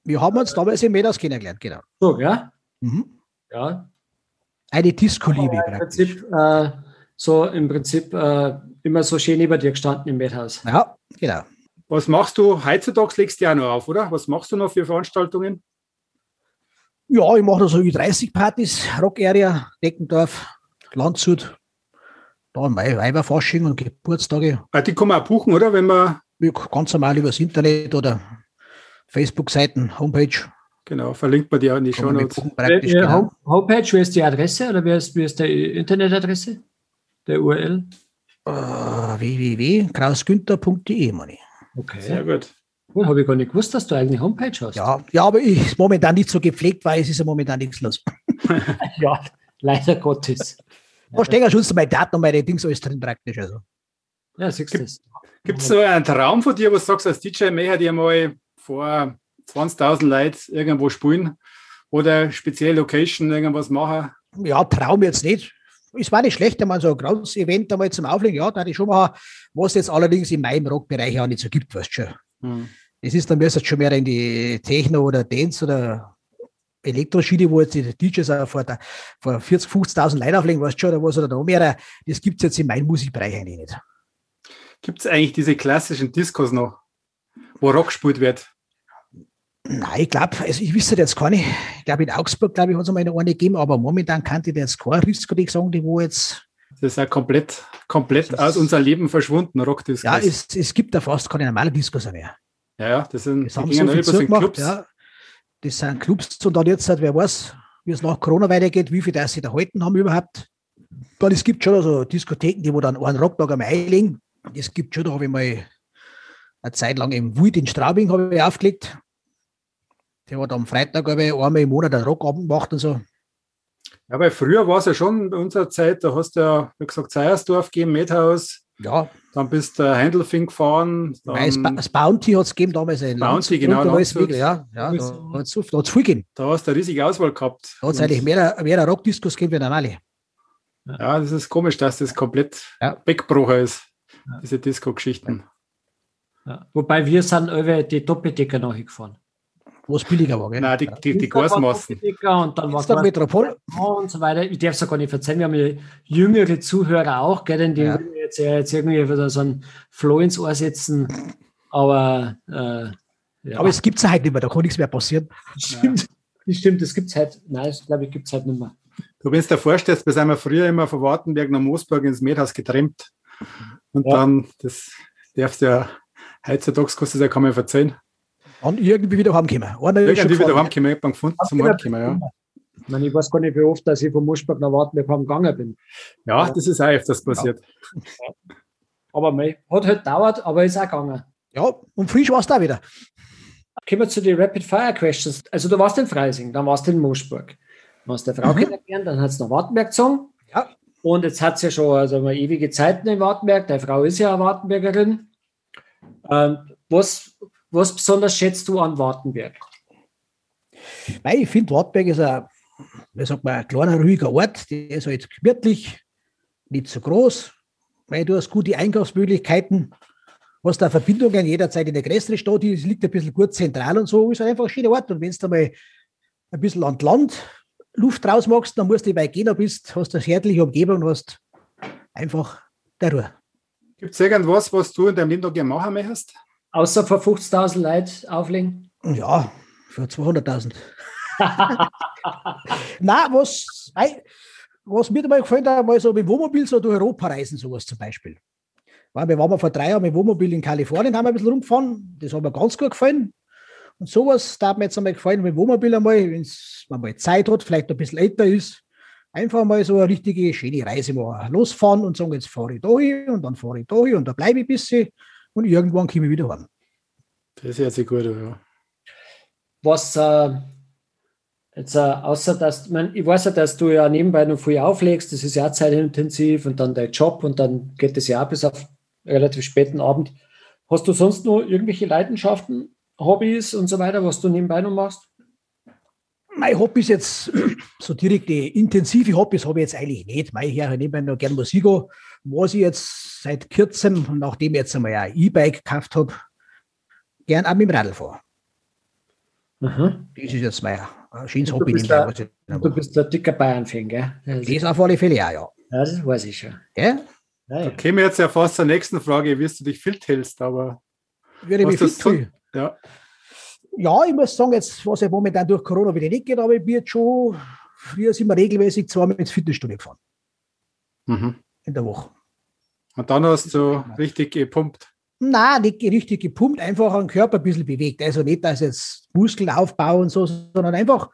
wir haben uns damals im Madhouse kennengelernt, genau. So, ja? Mhm. Ja, eine Disco-Liebe. Ja, Im Prinzip, äh, so im Prinzip äh, immer so schön über dir gestanden im Werthaus. Ja, genau. Was machst du heutzutage? Legst du ja noch auf, oder? Was machst du noch für Veranstaltungen? Ja, ich mache so Ü30-Partys, Rock Area, Deckendorf, Landshut, dann Weiberfasching und Geburtstage. Ah, die kann man auch buchen, oder? Wenn man ganz normal übers Internet oder Facebook-Seiten, Homepage. Genau, verlinkt man die auch in die Show Notes. Genau. Homepage, wie ist die Adresse oder wie ist, wie ist die Internetadresse? Der URL? Uh, www.krausgünther.de, meine ich. Okay. Sehr gut. Oh, habe ich gar nicht gewusst, dass du eigentlich Homepage hast. Ja, ja, aber ich ist momentan nicht so gepflegt, weil es ist ja momentan nichts los. ja leider Gottes. Da stehen ja schon meine Daten und meine Dings alles drin praktisch. Also. Ja, siehst du Gibt- das. Gibt es so einen Traum von dir, wo du sagst, als DJ möchte dir mal vor 20.000 Leuten irgendwo spielen oder spezielle Location irgendwas machen? Ja, Traum jetzt nicht. Es war nicht schlecht, einmal so ein großes Event einmal zum Auflegen, ja, da hatte ich schon mal, was es allerdings in meinem Rockbereich auch nicht so gibt, weißt du schon. Hm. Das ist dann müsste schon mehr in die Techno oder Dance oder Elektroschiene, wo jetzt die DJs auch vor, der, vor 40, 50.000 Leuten auflegen, weißt du schon, oder was oder da mehr. Das gibt es jetzt in meinem Musikbereich eigentlich nicht. Gibt es eigentlich diese klassischen Discos noch, wo Rock gespielt wird? Nein, ich glaube, also ich wüsste jetzt keine. Ich glaube, in Augsburg, glaube ich, hat es mal eine gegeben, aber momentan kann ich jetzt keine Diskothek sagen, die wo jetzt, Das ist ja komplett, komplett aus unserem Leben verschwunden, Rockdiscos. ja, es, es gibt da fast keine normale Diskos mehr. ja, ja, das sind, Das haben so viel zugemacht, Clubs. ja. Das sind Clubs und dann jetzt, halt, wer weiß, wie es nach Corona weitergeht, wie viel das sie da halten haben überhaupt. Dann es gibt schon also Diskotheken, die wo dann einen Rocktag am einlegen. Das gibt schon, da habe ich mal eine Zeit lang im Wut in Straubing habe ich aufgelegt. Der hat am Freitag habe ich einmal im Monat einen Rockabend gemacht und so. Ja, weil früher war es ja schon bei unserer Zeit, da hast du ja, wie gesagt, Seiersdorf gegeben, Medhaus, Ja, dann bist du Heindelfing gefahren. Dann, das Bounty hat es gegeben damals in Bounty, Landshut genau, Landshut. Ja, ja, da hat es viel gegeben. da hast du eine riesige Auswahl gehabt. Da hat es eigentlich mehr, mehr Rockdiscos gegeben wie normale. Ja, das ist komisch, dass das komplett Ja. weggebrochen ist, diese Disco-Geschichten. Ja. Wobei wir sind über die Doppeldecker nachgefahren. Wo es billiger war. Gell? Nein, die, die, die Gasmassen. Und dann war Dienstag Metropol. Und so weiter. Ich darf es ja gar nicht erzählen, wir haben ja jüngere Zuhörer auch, gell, denn die Ja. jetzt, ja jetzt irgendwie wieder so einen Flow ins Ohr setzen. Aber, äh, ja, Aber es gibt es halt nicht mehr, da kann nichts mehr passieren. stimmt. Das stimmt, das gibt es halt, nein, das glaube ich, gibt es halt nicht mehr. Du, wenn du dir vorstellst, wir sind wir früher immer von Wartenberg nach Moosburg ins Medhaus getrennt. Und Ja. dann, das darfst du ja, heutzutage kostet das ja kaum mehr verzeihen. Und irgendwie wieder heimkommen. Einer Irgendwie wieder heimgekommen, ich hab gefunden zum Heimkommen, ja. Ich, meine, ich weiß gar nicht, wie oft, dass ich von Moschberg nach Wartenberg gegangen bin. Ja, das ist auch öfters passiert. Aber mei, hat halt dauert, aber ist auch gegangen. Ja, und frisch war es da wieder. Kommen wir zu den Rapid Fire Questions. Also du warst in Freising, dann warst du in Moschburg. Dann hast du eine Frau Mhm. kennengelernt, dann hat es nach Wartenberg gezogen. Ja. Und jetzt hat es ja schon also mal ewige Zeiten in Wartenberg. Deine Frau ist ja eine Wartenbergerin. Ähm, was, was besonders schätzt du an Wartenberg? Weil ich finde, Wartberg ist ein, wie sagt man, ein kleiner, ruhiger Ort. Der ist halt gemütlich, nicht so groß. Weil du hast gute Einkaufsmöglichkeiten, hast da Verbindungen jederzeit in der größeren Stadt, die liegt ein bisschen gut zentral und so, ist einfach ein schöner Ort. Und wenn du mal ein bisschen an Land Luft raus magst, dann musst du weit gehen, bist, hast eine herrliche Umgebung und hast einfach der Ruhe. Gibt es irgendwas, was du in deinem Leben noch gerne machen möchtest? Außer vor 50.000 Leute auflegen? Ja, für 200.000. Na, was, was mir mal gefallen hat, mal so mit Wohnmobil so durch Europa reisen, sowas zum Beispiel. Weil wir waren vor drei Jahren mit Wohnmobil in Kalifornien, haben wir ein bisschen rumgefahren. Das hat mir ganz gut gefallen. Und sowas, da hat mir jetzt einmal gefallen, mit Wohnmobil einmal, wenn man mal Zeit hat, vielleicht ein bisschen älter ist, einfach mal so eine richtige schöne Reise machen. Losfahren und sagen, jetzt fahre ich da hin und dann fahre ich da hin und da bleibe ich ein bisschen und irgendwann komme ich wieder heim. Das hört sich gut an, ja. Was äh, jetzt, äh, außer dass, ich, mein, ich weiß ja, dass du ja nebenbei noch viel auflegst, das ist ja auch zeitintensiv und dann dein Job und dann geht es ja auch bis auf relativ späten Abend. Hast du sonst noch irgendwelche Leidenschaften, Hobbys und so weiter, was du nebenbei noch machst? Mein Hobbys jetzt, so direkte intensive Hobbys habe ich jetzt eigentlich nicht. Mein Herr nebenbei noch gerne Musik an. Was ich jetzt seit kurzem, nachdem ich jetzt einmal ein E-Bike gekauft habe, gern auch mit dem Radl fahre. Das ist jetzt mein schönes Du Hobby. bist da- was ich Du bist der dicker Bayern-Fan, gell? Das, Das auf alle Fälle auch, ja. ja, das weiß ich schon. Gell? Ja, Da ja. käme jetzt ja fast zur nächsten Frage, wie du dich fit hältst, aber Würde mich fit fühlen. ja, Ja, ich muss sagen, jetzt, was ja momentan durch Corona wieder nicht geht, aber ich bin jetzt schon, früher sind wir regelmäßig zweimal ins Fitnessstudio gefahren mhm. In der Woche. Und dann hast du richtig gepumpt. Nein, nicht richtig gepumpt, einfach den Körper ein bisschen bewegt. Also nicht, dass jetzt Muskelaufbau und so, sondern einfach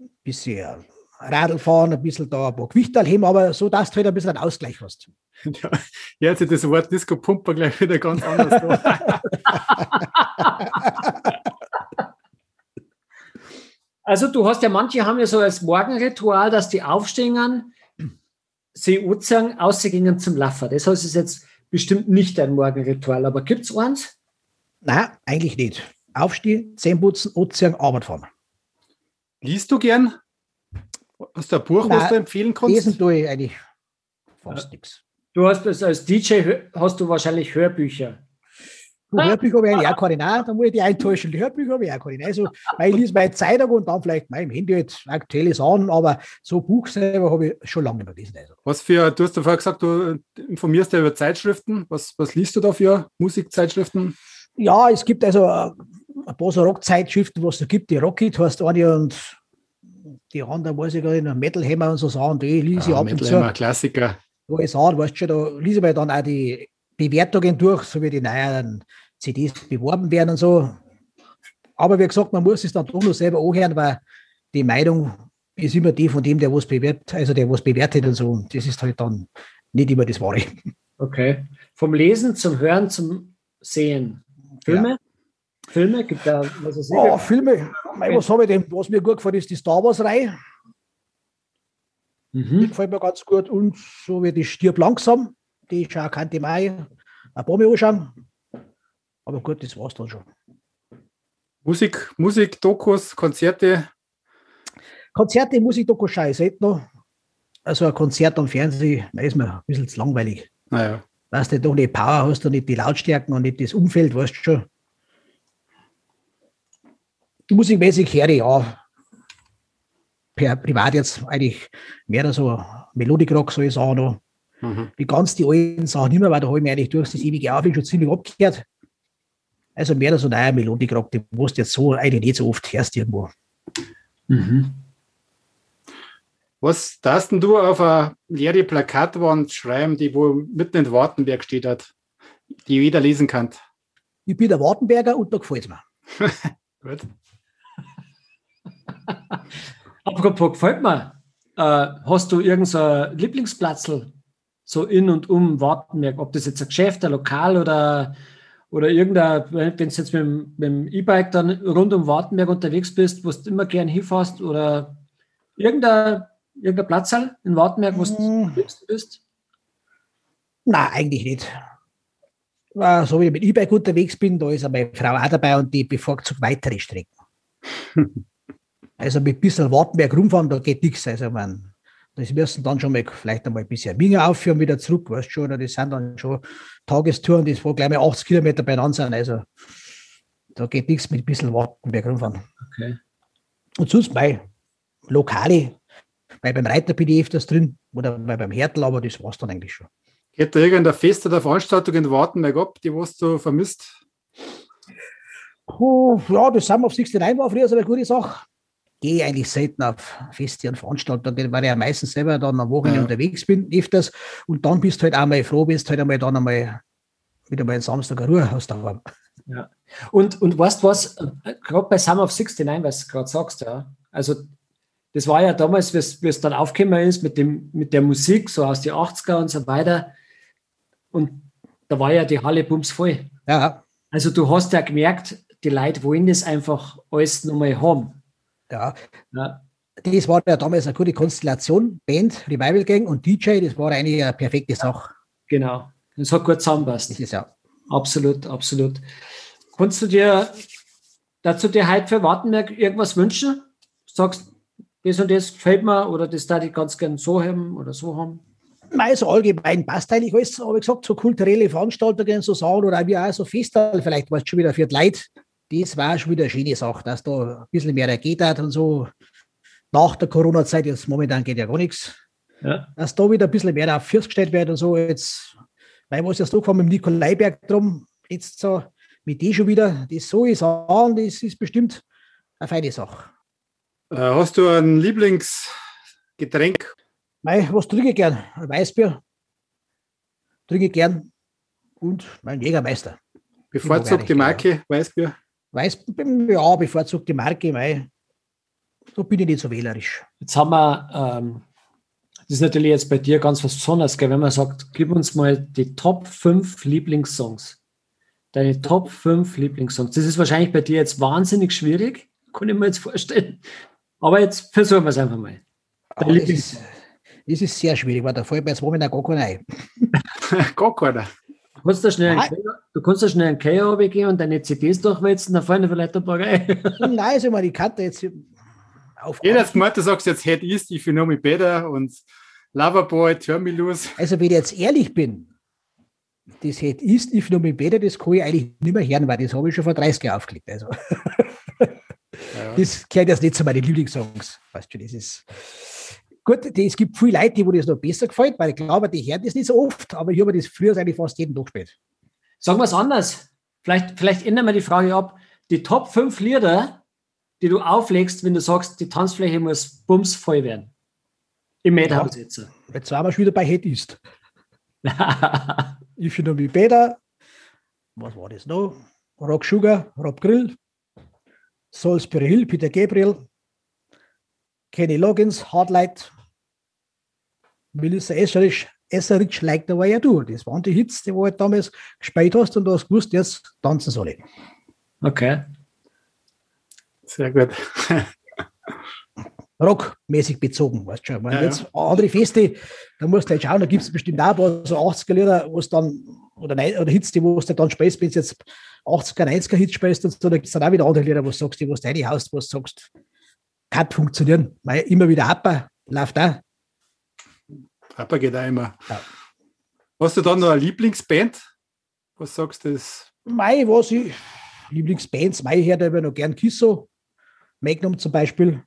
ein bisschen Radl fahren, ein bisschen da ein paar Gewichte heben, aber so, dass du halt ein bisschen einen Ausgleich hast. Ja, jetzt ist das Wort Disco Pumper gleich wieder ganz anders. also du hast ja, manche haben ja so als Morgenritual, dass die aufstehen, anziehen, ausgehen zum Laffer. Das heißt, es ist jetzt bestimmt nicht ein Morgenritual, aber gibt es eins? Nein, eigentlich nicht. Aufstehen, Zähne putzen, anziehen, Arbeit fahren. Liest du gern? Hast du ein Buch, Nein, was du empfehlen kannst? Lesen tue ich eigentlich fast ja. nichts. Du hast als DJ hast du wahrscheinlich Hörbücher. Du, Hörbücher habe ich eigentlich auch keine. Nein, da muss ich die enttäuschen. Die Hörbücher habe ich auch keine. Also, weil ich lese meine Zeitung und dann vielleicht mein Handy jetzt aktuelle Sachen, aber so Buch selber habe ich schon lange nicht mehr gelesen. Also. Was für, du hast ja vorher gesagt, du informierst ja über Zeitschriften. Was, was liest du da für Musikzeitschriften? Ja, es gibt also äh, ein paar so Rockzeitschriften, was es gibt. Die Rocket heißt eine und die anderen, weiß ich gar nicht, Metal Hammer und so Sachen, die lese ich ab und zu. Klassiker. Wo ich sage, weißt du schon, da lese ich mir dann auch die Bewertungen durch, so wie die neuen CDs beworben werden und so. Aber wie gesagt, man muss es dann doch noch selber anhören, weil die Meinung ist immer die von dem, der was bewertet, also der was bewertet und so. Und das ist halt dann nicht immer das Wahre. Okay. Vom Lesen zum Hören zum Sehen. Filme? Ja. Filme? Gibt da was ich? Oh, Filme. Was habe ich denn? Was mir gut gefällt, ist die Star Wars-Reihe. Mhm. Die gefällt mir ganz gut. Und so wie die Stirb langsam, die ich auch kannte Mai ein paar Mal anschauen. Aber gut, das war's dann schon. Musik, Musik, Dokus, Konzerte? Konzerte, Musik, Dokus selten noch. Also ein Konzert am Fernsehen, da ist mir ein bisschen zu langweilig. Naja. Weißt du, doch nicht Power hast du nicht die Lautstärken und nicht das Umfeld, weißt du schon. Musikmäßig höre ich ja per privat jetzt eigentlich mehr so Melodic-Rock, soll ich sagen, noch. Mhm. Die ganz die alten Sachen nicht mehr, weil da habe ich mir eigentlich durch das ewige Aufwand schon ziemlich abgekehrt. Also mehr so neuer Melodic-Rock, den musst du jetzt so eigentlich nicht so oft hörst irgendwo. Mhm. Was darfst du auf eine leere Plakatwand schreiben, die wo mitten in Wartenberg steht hat, die jeder lesen kann? Ich bin der Wartenberger und da gefällt es mir. Gut. Apropos gefällt mir. Äh, hast du irgendein Lieblingsplatzl so in und um Wartenberg? Ob das jetzt ein Geschäft, ein Lokal oder, oder irgendein, wenn du jetzt mit, mit dem E-Bike dann rund um Wartenberg unterwegs bist, wo du immer gern hinfährst oder irgendein, irgendein Platzl in Wartenberg, wo du hm. bist? Nein, eigentlich nicht. So wie ich mit E-Bike unterwegs bin, da ist meine Frau auch dabei und die bevorzugt weitere Strecken. Also mit ein bisschen Wartenberg rumfahren, da geht nichts. Also man, das müssen dann schon mal vielleicht einmal ein bisschen Minge aufführen, wieder zurück, weißt du schon, oder das sind dann schon Tagestouren, die wo gleich mal 80 Kilometer beieinander sind. Also da geht nichts mit ein bisschen Wartenberg rumfahren. Okay. Und sonst bei Lokale, weil beim Reiter bin ich öfters drin oder beim Härtel, aber das war es dann eigentlich schon. Geht da irgendein Fest oder Veranstaltung in Wartenberg ab, die was du vermisst? Oh, ja, das Summer of 69 war früher so eine gute Sache gehe eigentlich selten auf Feste und Veranstaltungen, weil ich ja meistens selber dann am Wochenende ja. unterwegs bin, öfters. Und dann bist du halt einmal froh, bist halt einmal dann einmal wieder mal einen Samstag Ruhe hast. Ja. Und, und weißt du was, gerade bei Summer of 69, was du gerade sagst, ja, also das war ja damals, wie es dann aufgekommen ist mit, dem, mit der Musik, so aus den 80er und so weiter. Und da war ja die Halle bums voll. Ja. Also du hast ja gemerkt, die Leute wollen das einfach alles nochmal haben. Ja. ja. Das war ja damals eine gute Konstellation, Band, Revival Gang und DJ, das war eigentlich eine perfekte Sache. Genau, das hat gut zusammenpasst. Das ist ja. Absolut, absolut. Kannst du dir dazu dir heute für Wartenberg irgendwas wünschen? Sagst, das und das gefällt mir oder das da ich ganz gern so haben oder so haben? Nein, so allgemein passt eigentlich alles, habe ich gesagt, so kulturelle Veranstaltungen, so Sachen oder wie auch so Festival, vielleicht war es schon wieder für die Leute, das war schon wieder eine schöne Sache, dass da ein bisschen mehr geht hat und so. Nach der Corona-Zeit, jetzt momentan geht ja gar nichts. Ja. Dass da wieder ein bisschen mehr auf Fürs gestellt wird und so. Jetzt, weil was jetzt da mit dem Nikolaiberg drum, jetzt so mit dem schon wieder, das so ist an, das ist bestimmt eine feine Sache. Äh, hast du ein Lieblingsgetränk? Mei, was trinke ich gern? Ein Weißbier. Trinke ich gern. Und mein Jägermeister. Bevorzugt die Marke Weißbier? Weiß, ja, bevorzugt die Marke, mei. da bin ich nicht so wählerisch. Jetzt haben wir, ähm, das ist natürlich jetzt bei dir ganz was Besonderes, gell? wenn man sagt, gib uns mal die Top 5 Lieblingssongs. Deine Top 5 Lieblingssongs. Das ist wahrscheinlich bei dir jetzt wahnsinnig schwierig, kann ich mir jetzt vorstellen. Aber jetzt versuchen wir es einfach mal. Es, ist, es ist sehr schwierig, weil da fällt mir jetzt momentan gar keiner ein. gar keiner. Du kannst da schnell, einen, du kannst da schnell einen Keller gehen und deine CDs durchwälzen, dann fallen vielleicht ein paar rein. Nein, also mal, die Karte jetzt auf. Jeder hat gemeint, du sagst jetzt Head East, ich know me better und Loverboy, Turn me loose. Also, wenn ich jetzt ehrlich bin, das Head East, if know me better, das kann ich eigentlich nicht mehr hören, weil das habe ich schon vor 30 Jahren aufgelegt. Also. Ja. Das gehört jetzt nicht zu meinen Lieblingssongs. Weißt du, das ist. Gut, es gibt viele Leute, die das noch besser gefällt, weil ich glaube, die hören das nicht so oft, aber ich habe das früher eigentlich fast jeden Tag gespielt. Sagen wir es anders. Vielleicht, vielleicht ändern wir die Frage ab. Die Top 5 Lieder, die du auflegst, wenn du sagst, die Tanzfläche muss bums voll werden. Im Madhouse ja. jetzt. Jetzt waren wir schon wieder bei Head. If you know me better. Was war das noch? Rock Sugar, Rob Grill, Salisbury Hill, Peter Gabriel, Kenny Loggins, Hardlight, Melissa Esserich, Esserich Like the Way I Do. Das waren die Hits, die du halt damals gespielt hast und du hast gewusst, jetzt tanzen soll ich. Okay. Sehr gut. Rockmäßig bezogen, weißt du schon. Ja, jetzt ja. andere Feste, da musst du halt schauen, da gibt es bestimmt auch ein paar so 80er Lieder, wo es dann, oder, oder Hits, die wo du dann spielst, wenn du jetzt 80er, 90er Hits spielst, und so, da gibt es dann auch wieder andere Lieder, wo du sagst, die wo du reinhaust, wo du sagst, kann funktionieren. Weil immer wieder Appa läuft auch. Appa geht auch immer. Ja. Hast du dann noch eine Lieblingsband? Was sagst du das? Mei, was ich, Lieblingsbands, mei, hört aber noch gern Kisso, Magnum zum Beispiel.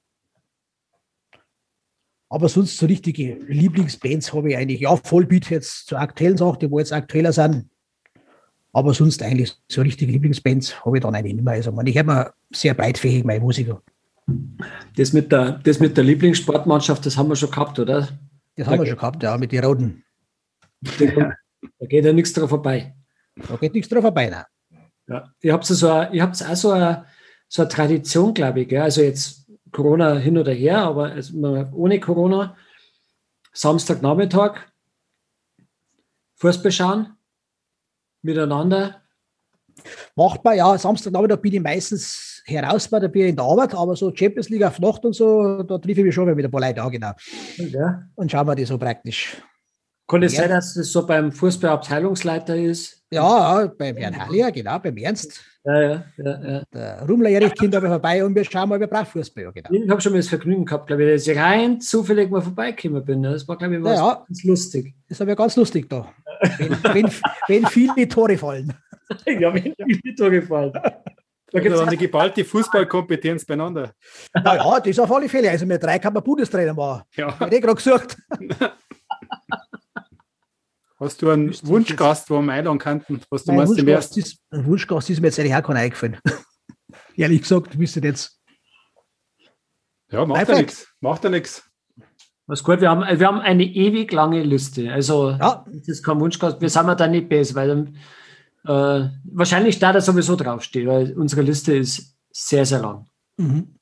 Aber sonst so richtige Lieblingsbands habe ich eigentlich. Ja, Vollbeat jetzt zu aktuellen Sachen, die wo jetzt aktueller sind. Aber sonst eigentlich so richtige Lieblingsbands habe ich dann eigentlich nicht mehr. Also, ich habe mir sehr breitfähig meine Musiker. Das mit, der, das mit der Lieblingssportmannschaft, das haben wir schon gehabt, oder? Das haben da wir schon gehabt, ja, mit den Roten. Da geht ja nichts drauf vorbei. Da geht nichts drauf vorbei, nein. Ja, ihr habt so ihr habt auch so eine, so eine Tradition, glaube ich. Gell? Also jetzt Corona hin oder her, aber ohne Corona, Samstagnachmittag, Fußball schauen, miteinander. Macht man, ja, Samstagnachmittag bin ich meistens heraus, da bin ich in der Arbeit, aber so Champions League auf Nacht und so, da treffe ich mich schon wieder ein paar Leute an, genau. Ja. Und schauen wir die so praktisch. Kann es sein, dass das so beim Fußballabteilungsleiter ist? Ja, beim Herrn Hallier, genau, beim Ernst. Ja, ja, ja. ja. Der Rumler Erich Kind aber vorbei und wir schauen mal über Brachfußball. Ja, genau. Ich habe schon mal das Vergnügen gehabt, glaube ich, dass ich rein zufällig mal vorbeigekommen bin. Das war, glaube ich, was ja, ganz lustig. Das war ja ganz lustig da. wenn, wenn, wenn viele Tore fallen. ja, wenn viele Tore fallen. Da gibt es eine geballte Fußballkompetenz beieinander. Naja, das auf alle Fälle. Also, mit drei kann man Bundestrainer machen. Ja. Hätte ich gerade gesucht. Hast du einen Wunschgast, wo wir einladen könnten? Was du meinst, Wunschgast ist, ein Wunschgast ist mir jetzt eigentlich auch kein eingefallen. Ehrlich gesagt, wüsste jetzt. Ja, macht ja nichts. Macht ja nichts. Was gut, wir haben, wir haben eine ewig lange Liste. Also, ja. das ist kein Wunschgast. Wir sind da nicht besser, weil äh, wahrscheinlich da da sowieso draufsteht, weil unsere Liste ist sehr, sehr lang. Mhm.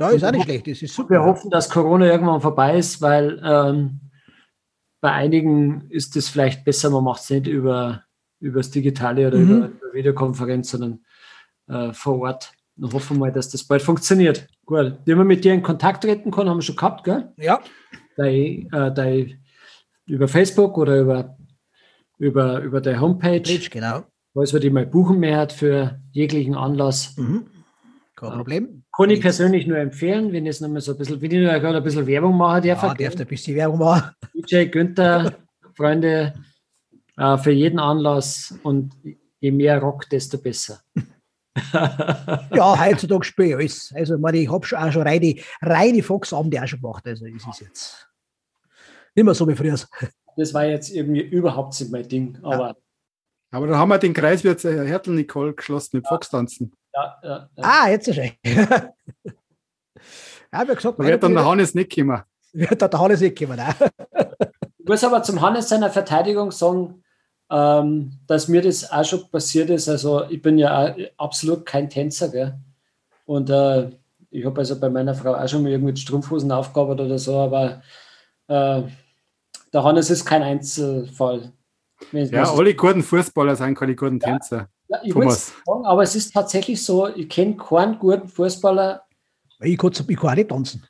Ja, ist auch nicht schlecht. Das ist super. Wir hoffen, dass Corona irgendwann vorbei ist, weil ähm, bei einigen ist es vielleicht besser, man macht es nicht über, über das Digitale oder mhm. über, über Videokonferenz, sondern äh, vor Ort. Dann hoffen wir mal, dass das bald funktioniert. Gut. Wie man mit dir in Kontakt treten kann, haben wir schon gehabt, gell? Ja. Dein, äh, dein, über Facebook oder über, über, über der Homepage. Page, genau. Falls man die mal buchen mehr hat für jeglichen Anlass. Mhm. Kein äh, Problem. Kann ich persönlich nur empfehlen, wenn ich noch so ein bisschen, wenn ich nur gerade ein bisschen Werbung machen darf. Ja, darf ein bisschen Werbung machen. DJ Günther, Freunde, äh, für jeden Anlass und je mehr Rock, desto besser. ja, heutzutage spiele ich alles. Also, ich, meine, ich habe schon auch schon reine, reine Fox-Abende auch schon gemacht. Also, es ist jetzt nicht mehr so wie früher. Das war jetzt irgendwie überhaupt nicht mein Ding. Aber. Aber da haben wir den Kreis jetzt Hertel Nicole geschlossen mit Fox-Tanzen. Ja, ja, Ah, jetzt ist er. ja, wie gesagt, wird dann der Hannes nicht kommen. Wird der Hannes nicht kommen, nein. Ich muss aber zum Hannes seiner Verteidigung sagen, ähm, dass mir das auch schon passiert ist. Also ich bin ja absolut kein Tänzer, gell? Und äh, ich habe also bei meiner Frau auch schon mal irgendwie Strumpfhosen aufgearbeitet oder so, aber äh, der Hannes ist kein Einzelfall. Ja, alle guten Fußballer sind keine guten Tänzer. Ja, ich Thomas. Sagen, aber es ist tatsächlich so, ich kenne keinen guten Fußballer. Ich kann, ich kann auch nicht tanzen.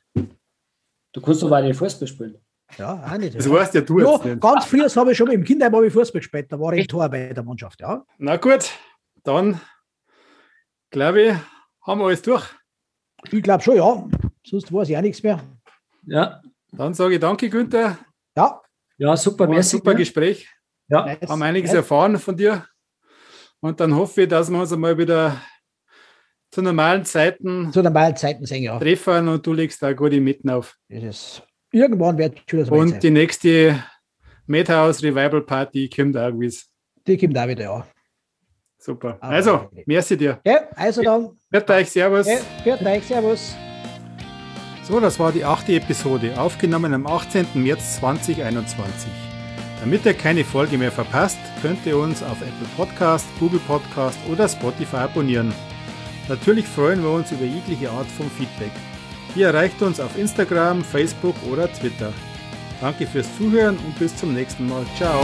Du kannst aber auch nicht Fußball spielen. Ja, auch nicht. Das ja. weißt ja du ja, jetzt nicht. Ganz früh habe ich schon im Kinderheim habe ich Fußball gespielt, da war ich Tor bei der Mannschaft, ja. Na gut, dann glaube ich, haben wir alles durch. Ich glaube schon, ja. Sonst weiß ich auch nichts mehr. Ja. Dann sage ich danke, Günther. Ja. Ja, super, merci. Super ja. Gespräch. Ja. Nice. Haben einiges nice. erfahren von dir. Und dann hoffe ich, dass wir uns einmal wieder zu normalen Zeiten, zu normalen Zeiten sehen, ja. treffen und du legst da gute Mitten auf. Das irgendwann wird es Und sein. die nächste Madhouse Revival Party kommt auch gewiss. Die kommt auch wieder, ja. Super. Aber also, merci dir. Ja, also dann. Hört euch, Servus. Ja, euch, Servus. So, das war die achte Episode, aufgenommen am 18. März 2021. Damit ihr keine Folge mehr verpasst, könnt ihr uns auf Apple Podcast, Google Podcast oder Spotify abonnieren. Natürlich freuen wir uns über jegliche Art von Feedback. Ihr erreicht uns auf Instagram, Facebook oder Twitter. Danke fürs Zuhören und bis zum nächsten Mal. Ciao.